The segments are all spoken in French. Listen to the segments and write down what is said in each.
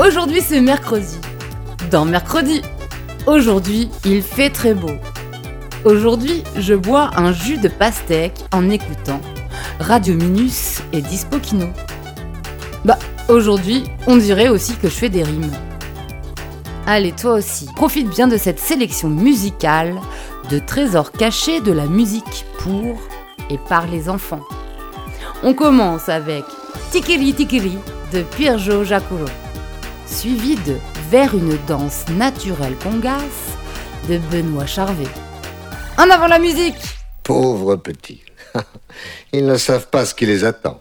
Aujourd'hui c'est mercredi. Dans mercredi. Aujourd'hui il fait très beau. Aujourd'hui je bois un jus de pastèque en écoutant Radio Minus et Dispo Kino. Bah aujourd'hui on dirait aussi que je fais des rimes. Allez toi aussi, profite bien de cette sélection musicale de trésors cachés de la musique pour et par les enfants. On commence avec Tikiri Tikiri de Pierjo Jacuro suivi de Vers une danse naturelle congasse de Benoît Charvet. En avant la musique Pauvres petits. Ils ne savent pas ce qui les attend.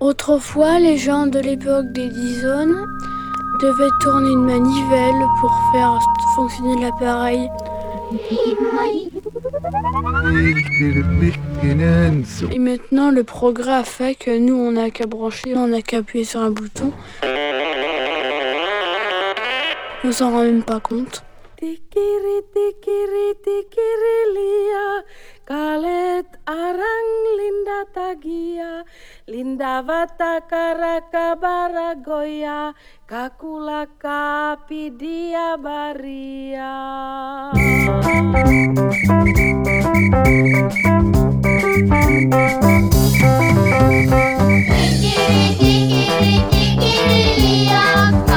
Autrefois, les gens de l'époque des zones devaient tourner une manivelle pour faire fonctionner l'appareil. Et maintenant, le progrès a fait que nous, on n'a qu'à brancher, on n'a qu'à appuyer sur un bouton. On s'en rend même pas compte. Tikiri tikiri tikiri lia. Kalet arang linda tagia. Linda vata karaka baragoya Kakula kapi dia baria. Linda,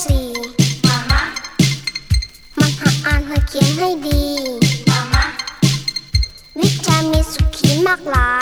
สี่มามามันหาอ่านหาเขียนให้ดี มามาวิชามีสุขีมากหลาย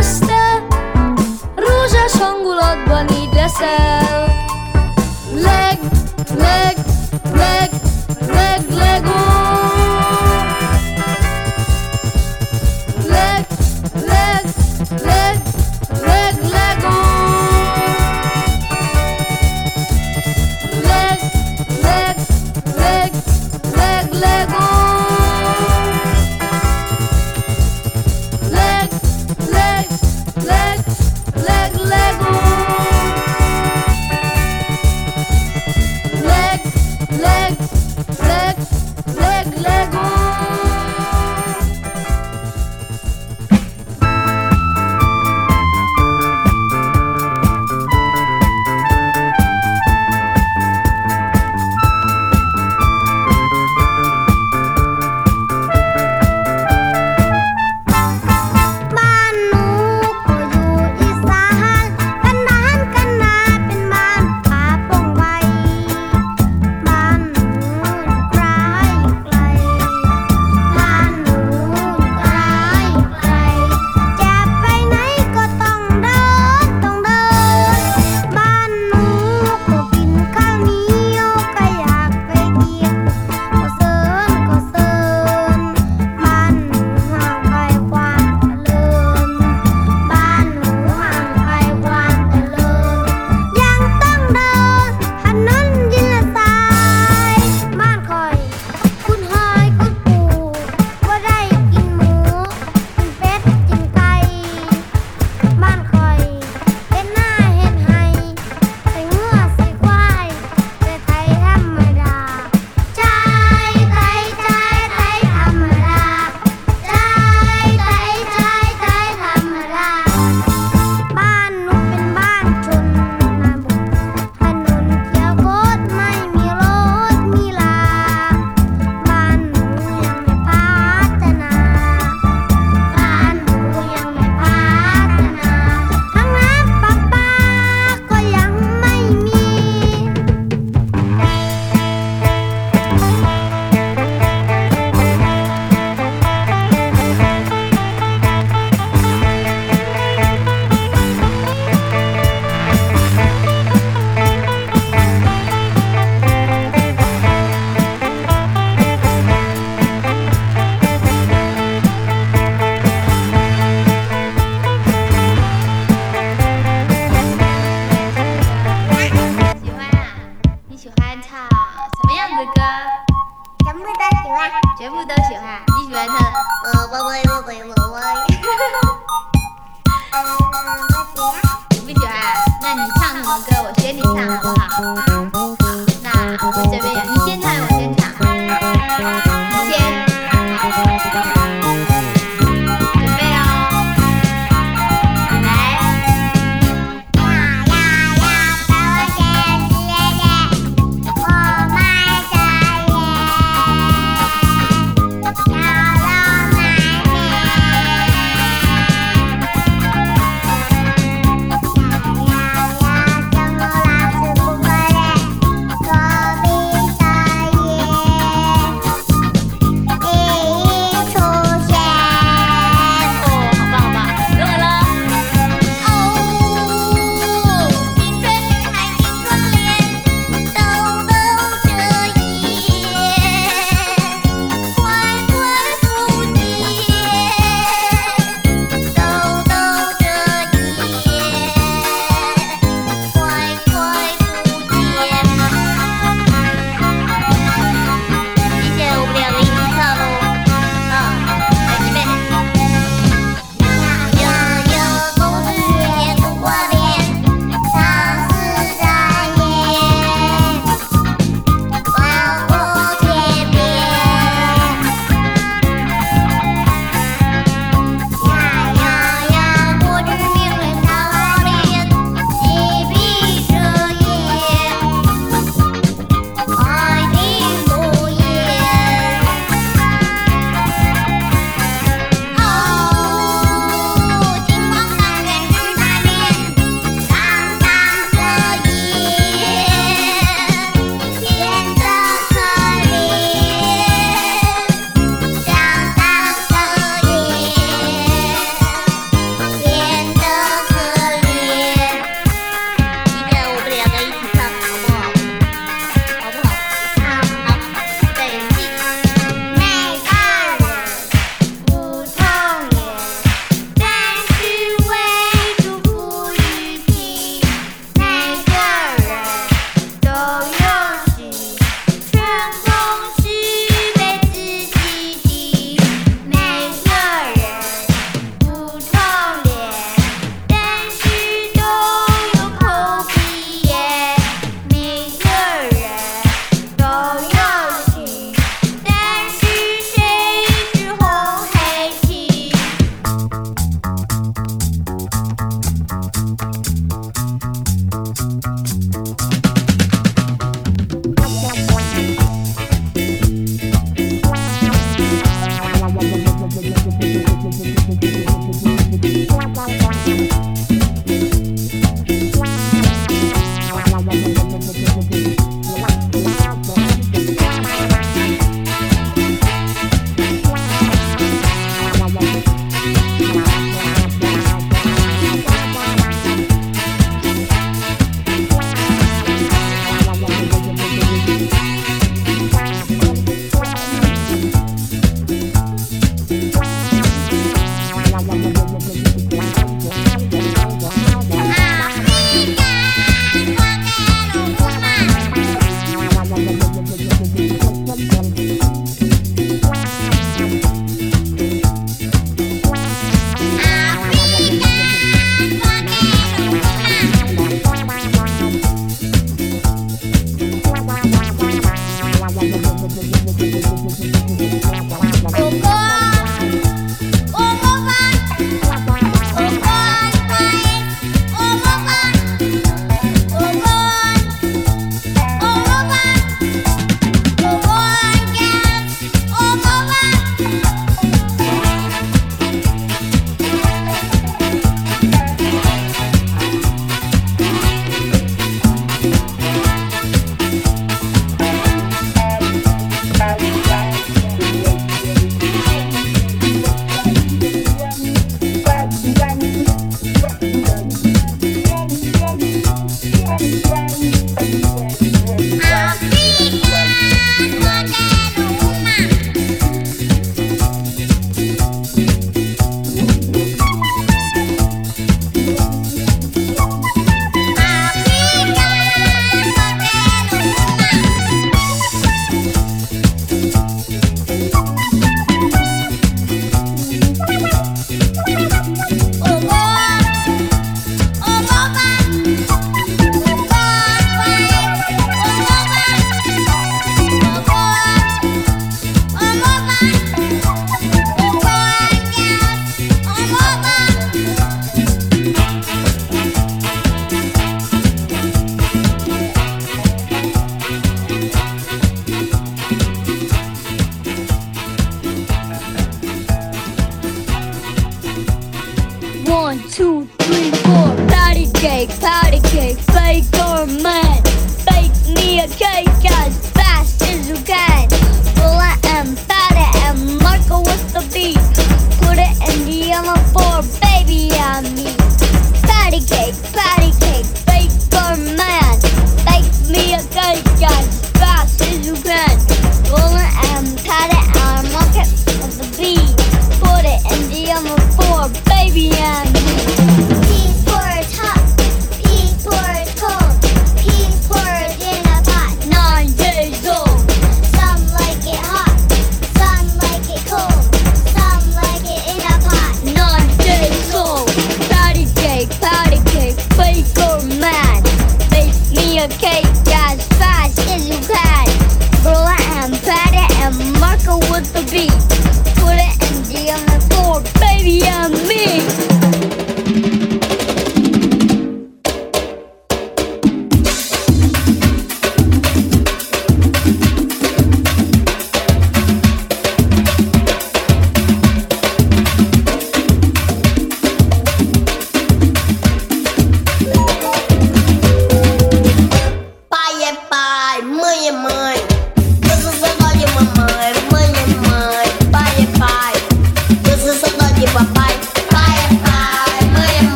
közte Rózsás hangulatban így leszel. Leg, leg, leg, leg, leg, leg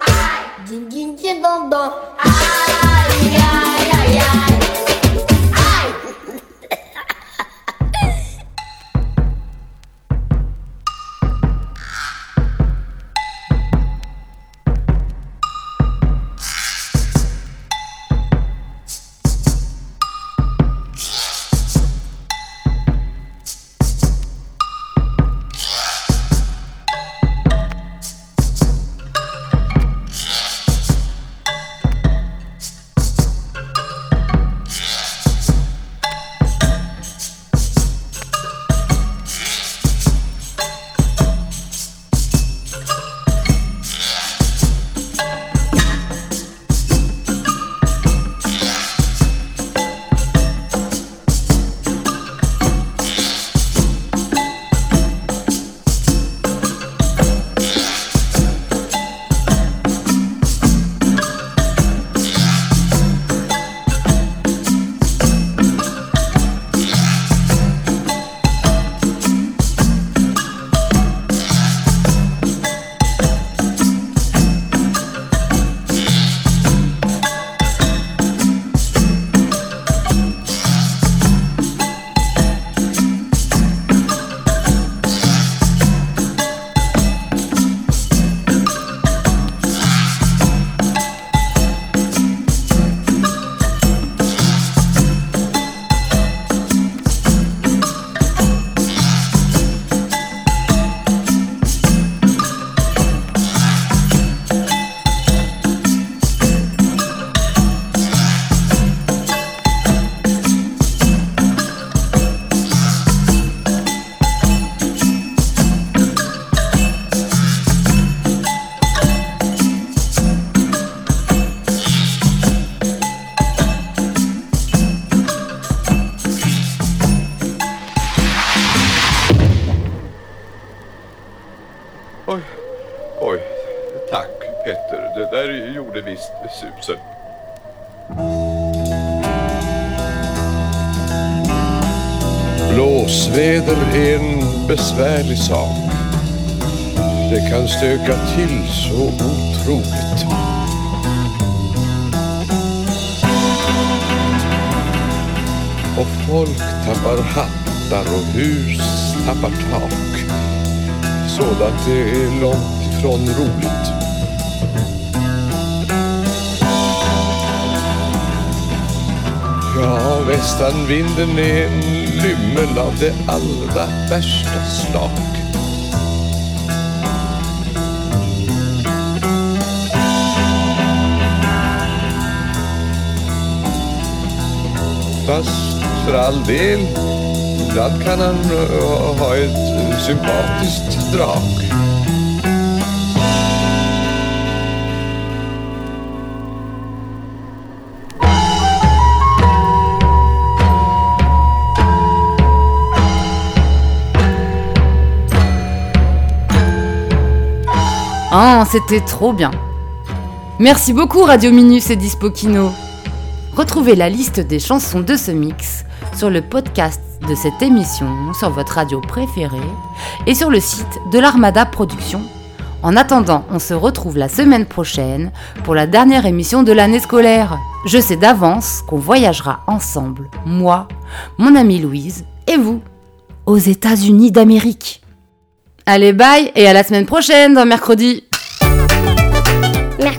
爱紧紧紧紧绷着爱呀 besvärlig sa. Det kan stöka till så otroligt. Och folk tappar hattar och hus tappar tak. Sådant är långt ifrån roligt. Ja, västanvinden är en lymmel av det allra värsta slag. Fast för all del, ibland kan han eh, ha ett sympatiskt drag. Ah, c'était trop bien. Merci beaucoup Radio Minus et Dispo Kino. Retrouvez la liste des chansons de ce mix sur le podcast de cette émission sur votre radio préférée et sur le site de l'Armada Productions. En attendant, on se retrouve la semaine prochaine pour la dernière émission de l'année scolaire. Je sais d'avance qu'on voyagera ensemble, moi, mon amie Louise et vous, aux États-Unis d'Amérique. Allez, bye et à la semaine prochaine dans